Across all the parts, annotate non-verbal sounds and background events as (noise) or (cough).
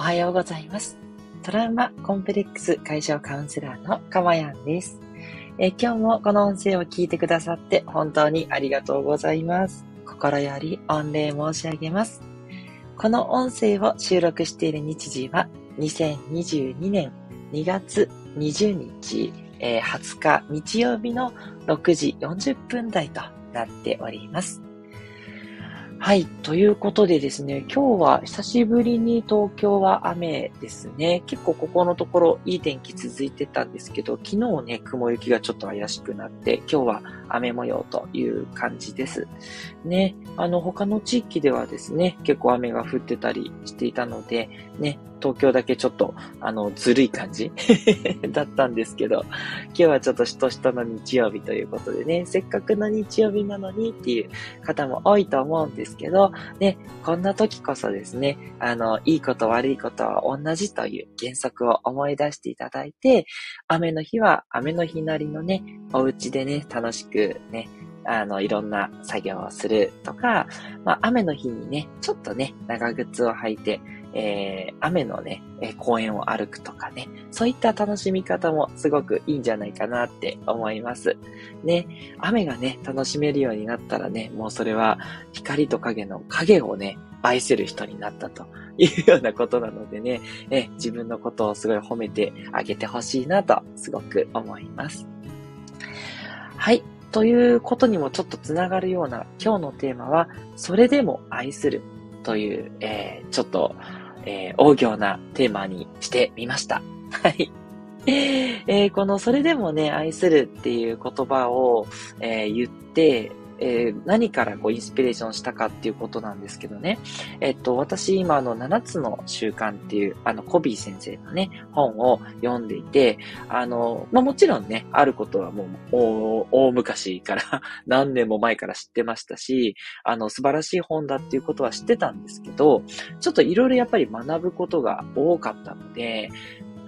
おはようございます。トラウマコンプレックス解消カウンセラーのかまやんです。え今日もこの音声を聞いてくださって本当にありがとうございます。心より御礼申し上げます。この音声を収録している日時は2022年2月20日、えー、20日日曜日の6時40分台となっております。はい。ということでですね、今日は久しぶりに東京は雨ですね。結構ここのところいい天気続いてたんですけど、昨日ね、雲行きがちょっと怪しくなって、今日は雨模様という感じです。ね、あの他の地域ではですね、結構雨が降ってたりしていたので、ね、東京だけちょっと、あの、ずるい感じ (laughs) だったんですけど、今日はちょっとしとしとの日曜日ということでね、せっかくの日曜日なのにっていう方も多いと思うんですけど、ね、こんな時こそですね、あの、いいこと悪いことは同じという原則を思い出していただいて、雨の日は雨の日なりのね、お家でね、楽しくね、あの、いろんな作業をするとか、まあ、雨の日にね、ちょっとね、長靴を履いて、えー、雨のね、え公園を歩くとかね、そういった楽しみ方もすごくいいんじゃないかなって思います。ね、雨がね、楽しめるようになったらね、もうそれは光と影の影をね、愛せる人になったというようなことなのでね、え自分のことをすごい褒めてあげてほしいなとすごく思います。はい。ということにもちょっとつながるような今日のテーマは、それでも愛するという、えー、ちょっとえー、大行なテーマにしてみました。(laughs) はい。えー、このそれでもね、愛するっていう言葉を、えー、言って、えー、何からこうインスピレーションしたかっていうことなんですけどね。えっと、私今あの7つの習慣っていうあのコビー先生のね、本を読んでいて、あの、まあ、もちろんね、あることはもう大昔から (laughs) 何年も前から知ってましたし、あの素晴らしい本だっていうことは知ってたんですけど、ちょっといろいろやっぱり学ぶことが多かったので、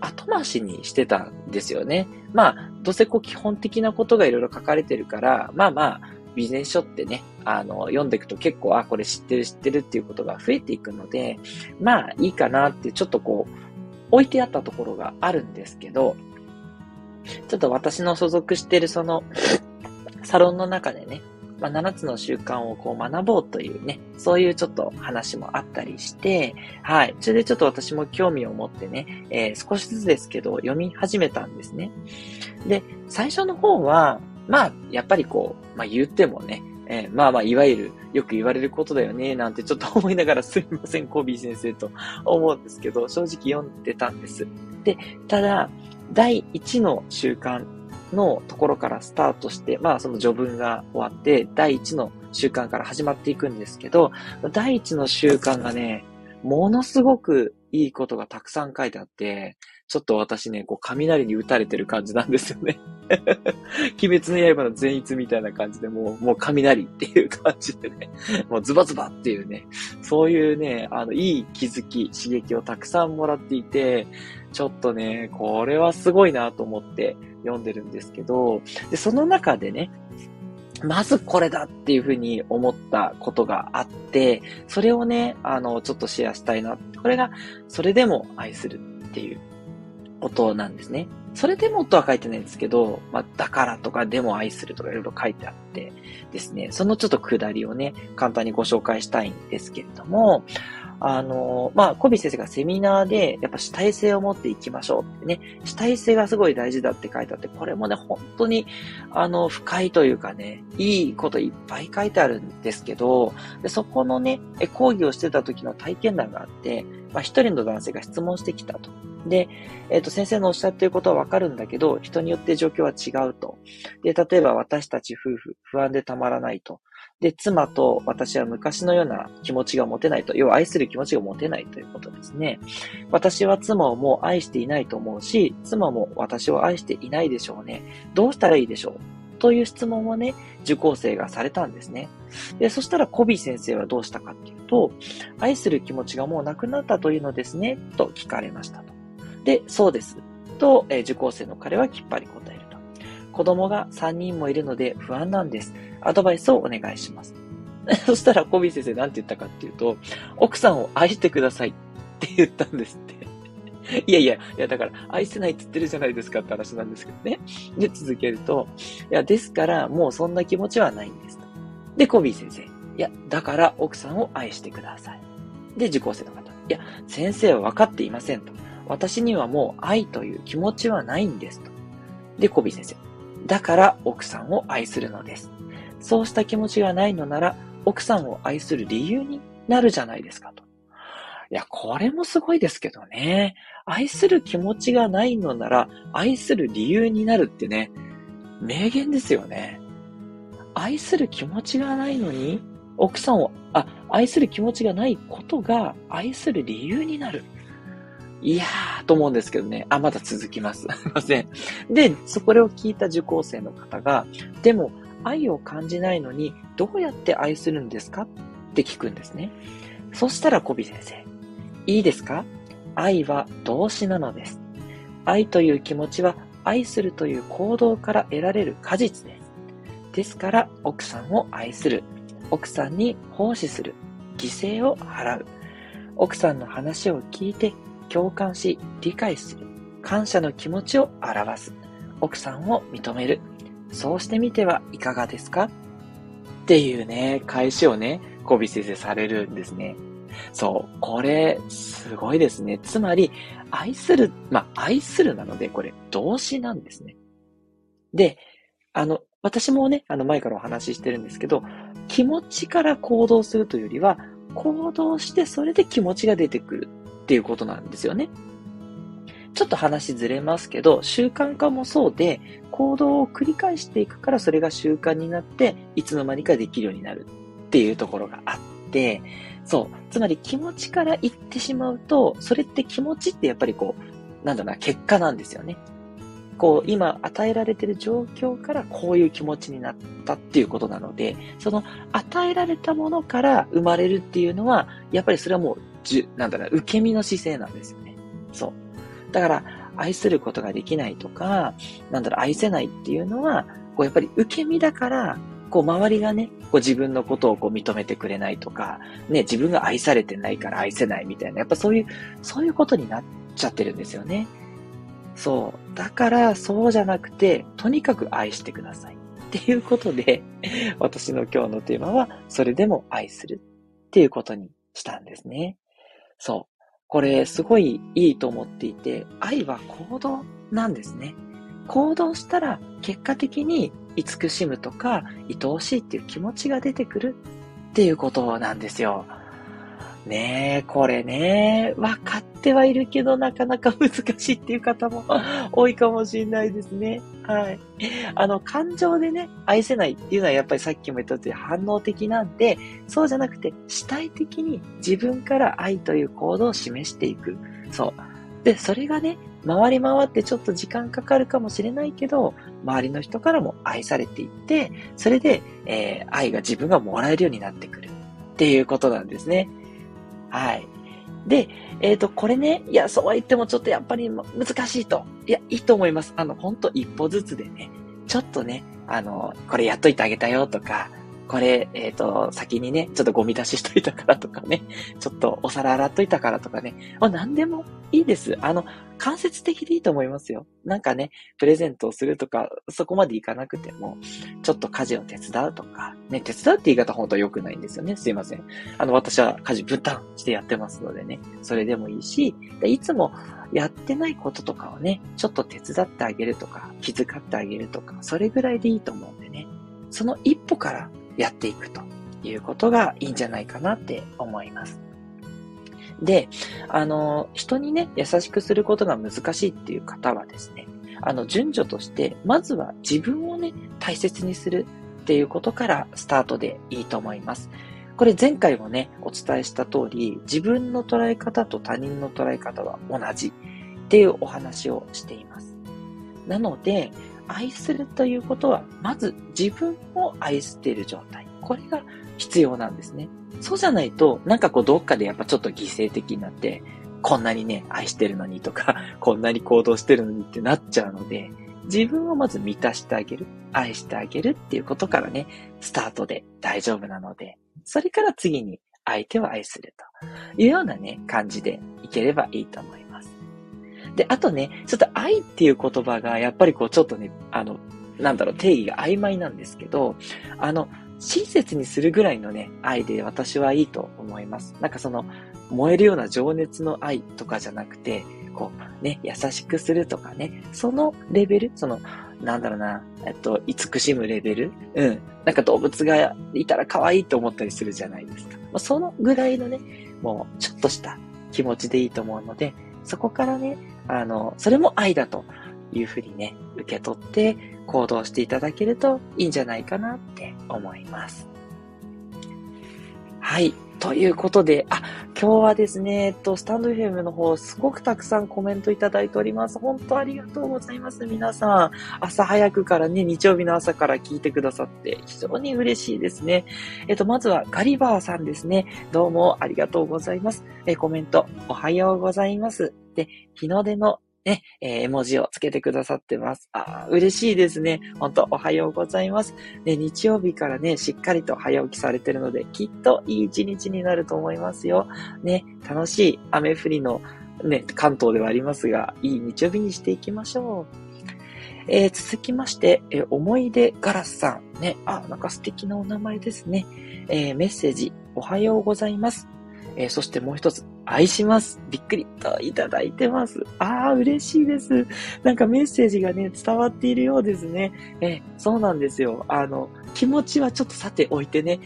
後回しにしてたんですよね。まあ、どうせこう基本的なことがいろいろ書かれてるから、まあまあ、ビジネス書ってね、あの、読んでいくと結構、あ、これ知ってる知ってるっていうことが増えていくので、まあいいかなってちょっとこう、置いてあったところがあるんですけど、ちょっと私の所属してるその、サロンの中でね、まあ、7つの習慣をこう学ぼうというね、そういうちょっと話もあったりして、はい。それでちょっと私も興味を持ってね、えー、少しずつですけど読み始めたんですね。で、最初の方は、まあ、やっぱりこう、まあ言ってもね、えー、まあまあ、いわゆる、よく言われることだよね、なんてちょっと思いながらすみません、コビー先生と思うんですけど、正直読んでたんです。で、ただ、第1の習慣のところからスタートして、まあその序文が終わって、第1の習慣から始まっていくんですけど、第1の習慣がね、ものすごくいいことがたくさん書いてあって、ちょっと私ね、こう雷に打たれてる感じなんですよね。(laughs) 鬼滅の刃の善逸みたいな感じで、もう、もう雷っていう感じでね、もうズバズバっていうね、そういうね、あの、いい気づき、刺激をたくさんもらっていて、ちょっとね、これはすごいなと思って読んでるんですけど、で、その中でね、まずこれだっていうふうに思ったことがあって、それをね、あの、ちょっとシェアしたいな。これが、それでも愛するっていうことなんですね。それでもとは書いてないんですけど、まあ、だからとかでも愛するとかいろいろ書いてあってですね、そのちょっとくだりをね、簡単にご紹介したいんですけれども、あの、まあ、コビ先生がセミナーで、やっぱ主体性を持っていきましょうってね、主体性がすごい大事だって書いてあって、これもね、本当に、あの、深いというかね、いいこといっぱい書いてあるんですけど、でそこのね、講義をしてた時の体験談があって、まあ、一人の男性が質問してきたと。で、えっ、ー、と、先生のおっしゃってることはわかるんだけど、人によって状況は違うと。で、例えば私たち夫婦、不安でたまらないと。で、妻と私は昔のような気持ちが持てないと。要は愛する気持ちが持てないということですね。私は妻をもう愛していないと思うし、妻も私を愛していないでしょうね。どうしたらいいでしょう？という質問をね、受講生がされたんですね。で、そしたらコビー先生はどうしたかっていうと、愛する気持ちがもうなくなったというのですね、と聞かれましたと。で、そうです。と、え、受講生の彼はきっぱり答えると。子供が3人もいるので不安なんです。アドバイスをお願いします。(laughs) そしたらコビー先生何て言ったかっていうと、奥さんを愛してくださいって言ったんですって。(laughs) いやいや、いやだから、愛せないって言ってるじゃないですかって話なんですけどね。で、続けると、いや、ですから、もうそんな気持ちはないんです。で、コビー先生。いや、だから奥さんを愛してください。で、受講生の方。いや、先生は分かっていませんと。私にはもう愛という気持ちはないんですと。で、コビー先生。だから奥さんを愛するのです。そうした気持ちがないのなら、奥さんを愛する理由になるじゃないですかと。いや、これもすごいですけどね。愛する気持ちがないのなら、愛する理由になるってね、名言ですよね。愛する気持ちがないのに、奥さんを、あ、愛する気持ちがないことが愛する理由になる。いやー、と思うんですけどね。あ、まだ続きます。(laughs) すいません。で、そこを聞いた受講生の方が、でも、愛を感じないのに、どうやって愛するんですか？って聞くんですね。そしたら、コビ先生。いいですか？愛は動詞なのです。愛という気持ちは愛するという行動から得られる果実です。ですから、奥さんを愛する。奥さんに奉仕する。犠牲を払う。奥さんの話を聞いて共感し理解する。感謝の気持ちを表す。奥さんを認める。そうしてみてはいかがですか？っていうね、返しをね、コビ先生されるんですね。そう。これ、すごいですね。つまり、愛する、まあ、愛するなので、これ、動詞なんですね。で、あの、私もね、あの、前からお話ししてるんですけど、気持ちから行動するというよりは、行動してそれで気持ちが出てくるっていうことなんですよね。ちょっと話ずれますけど、習慣化もそうで、行動を繰り返していくからそれが習慣になって、いつの間にかできるようになるっていうところがあって、そう。つまり気持ちから言ってしまうと、それって気持ちってやっぱりこう、なんだろうな、結果なんですよね。こう、今与えられてる状況からこういう気持ちになったっていうことなので、その与えられたものから生まれるっていうのは、やっぱりそれはもう、じゅ、なんだろう、受け身の姿勢なんですよね。そう。だから、愛することができないとか、なんだろう、愛せないっていうのは、こうやっぱり受け身だから、こう周りがね、こう自分のことをこう認めてくれないとか、ね、自分が愛されてないから愛せないみたいな、やっぱそういう、そういうことになっちゃってるんですよね。そう。だから、そうじゃなくて、とにかく愛してください。っていうことで、私の今日のテーマは、それでも愛するっていうことにしたんですね。そう。これ、すごいいいと思っていて、愛は行動なんですね。行動したら結果的に慈しむとか愛おしいっていう気持ちが出てくるっていうことなんですよ。ねえ、これね、分かってはいるけど、なかなか難しいっていう方も多いかもしれないですね。はい。あの、感情でね、愛せないっていうのはやっぱりさっきも言った通り反応的なんで、そうじゃなくて、主体的に自分から愛という行動を示していく。そう。で、それがね、回り回ってちょっと時間かかるかもしれないけど、周りの人からも愛されていって、それで、えー、愛が自分がもらえるようになってくるっていうことなんですね。はい。で、えっ、ー、と、これね、いや、そうは言ってもちょっとやっぱり難しいと。いや、いいと思います。あの、ほんと一歩ずつでね、ちょっとね、あの、これやっといてあげたよとか、これ、えっ、ー、と、先にね、ちょっとゴミ出ししといたからとかね、(laughs) ちょっとお皿洗っといたからとかね、もう何でもいいです。あの、間接的でいいと思いますよ。なんかね、プレゼントをするとか、そこまでいかなくても、ちょっと家事を手伝うとか、ね、手伝うって言い方本当は良くないんですよね。すいません。あの、私は家事分担してやってますのでね、それでもいいし、いつもやってないこととかをね、ちょっと手伝ってあげるとか、気遣ってあげるとか、それぐらいでいいと思うんでね、その一歩からやっていくということがいいんじゃないかなって思います。で、あの、人にね、優しくすることが難しいっていう方はですね、あの、順序として、まずは自分をね、大切にするっていうことからスタートでいいと思います。これ前回もね、お伝えした通り、自分の捉え方と他人の捉え方は同じっていうお話をしています。なので、愛するということは、まず自分を愛している状態。これが必要なんですね。そうじゃないと、なんかこうどっかでやっぱちょっと犠牲的になって、こんなにね、愛してるのにとか、(laughs) こんなに行動してるのにってなっちゃうので、自分をまず満たしてあげる、愛してあげるっていうことからね、スタートで大丈夫なので、それから次に相手を愛するというようなね、感じでいければいいと思います。で、あとね、ちょっと愛っていう言葉が、やっぱりこう、ちょっとね、あの、なんだろう、定義が曖昧なんですけど、あの、親切にするぐらいのね、愛で私はいいと思います。なんかその、燃えるような情熱の愛とかじゃなくて、こう、ね、優しくするとかね、そのレベル、その、なんだろうな、えっと、慈しむレベルうん。なんか動物がいたら可愛いと思ったりするじゃないですか。まあ、そのぐらいのね、もう、ちょっとした気持ちでいいと思うので、そこからね、あの、それも愛だというふうにね、受け取って行動していただけるといいんじゃないかなって思います。はい。ということで、あ、今日はですね、えっと、スタンド FM の方、すごくたくさんコメントいただいております。本当ありがとうございます。皆さん、朝早くからね、日曜日の朝から聞いてくださって、非常に嬉しいですね。えっと、まずはガリバーさんですね。どうもありがとうございます。え、コメント、おはようございます。で、日の出のね、えー、絵文字をつけてくださってます。あ嬉しいですね。本当おはようございます。ね、日曜日からね、しっかりと早起きされてるので、きっといい一日になると思いますよ。ね、楽しい雨降りのね、関東ではありますが、いい日曜日にしていきましょう。えー、続きまして、えー、思い出ガラスさん。ね、あ、なんか素敵なお名前ですね。えー、メッセージ、おはようございます。え、そしてもう一つ、愛します。びっくりといただいてます。ああ、嬉しいです。なんかメッセージがね、伝わっているようですね。え、そうなんですよ。あの、気持ちはちょっとさておいてね、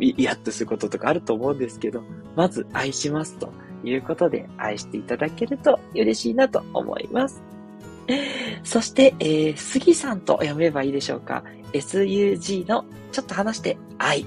イラッとすることとかあると思うんですけど、まず愛しますということで愛していただけると嬉しいなと思います。そして、えー、杉さんと読めばいいでしょうか。SUG のちょっと話して愛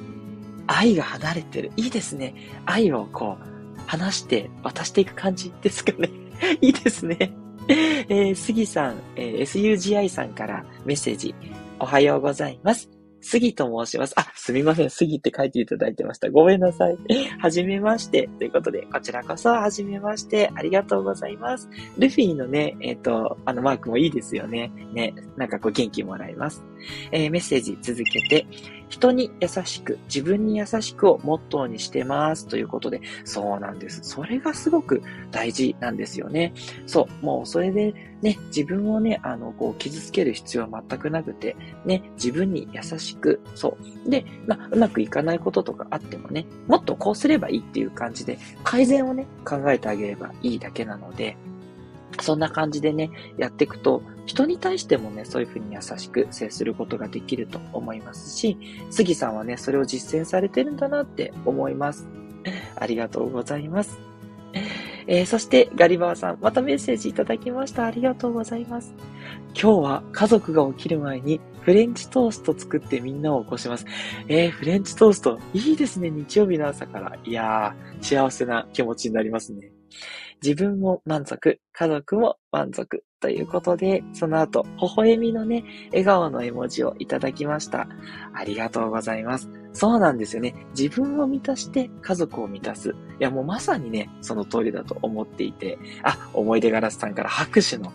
愛が離れてる。いいですね。愛をこう、話して渡していく感じですかね。(laughs) いいですね。えー、杉さん、えー、SUGI さんからメッセージ。おはようございます。杉と申します。あ、すみません。杉って書いていただいてました。ごめんなさい。(laughs) はじめまして。ということで、こちらこそ、はじめまして。ありがとうございます。ルフィのね、えっ、ー、と、あのマークもいいですよね。ね、なんかこう元気もらえます。えー、メッセージ続けて、人に優しく、自分に優しくをモットーにしてます。ということで、そうなんです。それがすごく大事なんですよね。そう、もうそれでね、自分をね、あの、こう、傷つける必要は全くなくて、ね、自分に優しく、そう。で、まあ、うまくいかないこととかあってもね、もっとこうすればいいっていう感じで、改善をね、考えてあげればいいだけなので、そんな感じでね、やっていくと、人に対してもね、そういうふうに優しく接することができると思いますし、杉さんはね、それを実践されてるんだなって思います。ありがとうございます。えー、そして、ガリバーさん、またメッセージいただきました。ありがとうございます。今日は家族が起きる前にフレンチトースト作ってみんなを起こします。えー、フレンチトースト、いいですね、日曜日の朝から。いやー、幸せな気持ちになりますね。自分も満足、家族も満足ということで、その後、微笑みのね、笑顔の絵文字をいただきました。ありがとうございます。そうなんですよね。自分を満たして家族を満たす。いや、もうまさにね、その通りだと思っていて、あ、思い出ガラスさんから拍手の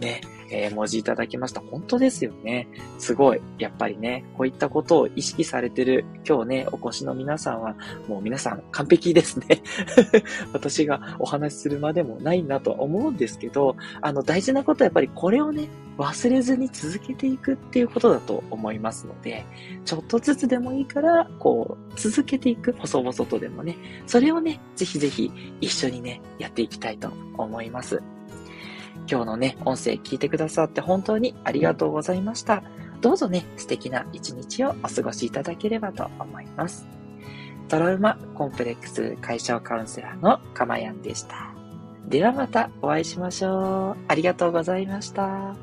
ね、えー、文字いただきました。本当ですよね。すごい。やっぱりね、こういったことを意識されてる今日ね、お越しの皆さんは、もう皆さん完璧ですね。(laughs) 私がお話しするまでもないなとは思うんですけど、あの、大事なことはやっぱりこれをね、忘れずに続けていくっていうことだと思いますので、ちょっとずつでもいいから、こう、続けていく、細々とでもね、それをね、ぜひぜひ一緒にね、やっていきたいと思います。今日のね、音声聞いてくださって本当にありがとうございました。どうぞね、素敵な一日をお過ごしいただければと思います。トラウマコンプレックス解消カウンセラーのかまやんでした。ではまたお会いしましょう。ありがとうございました。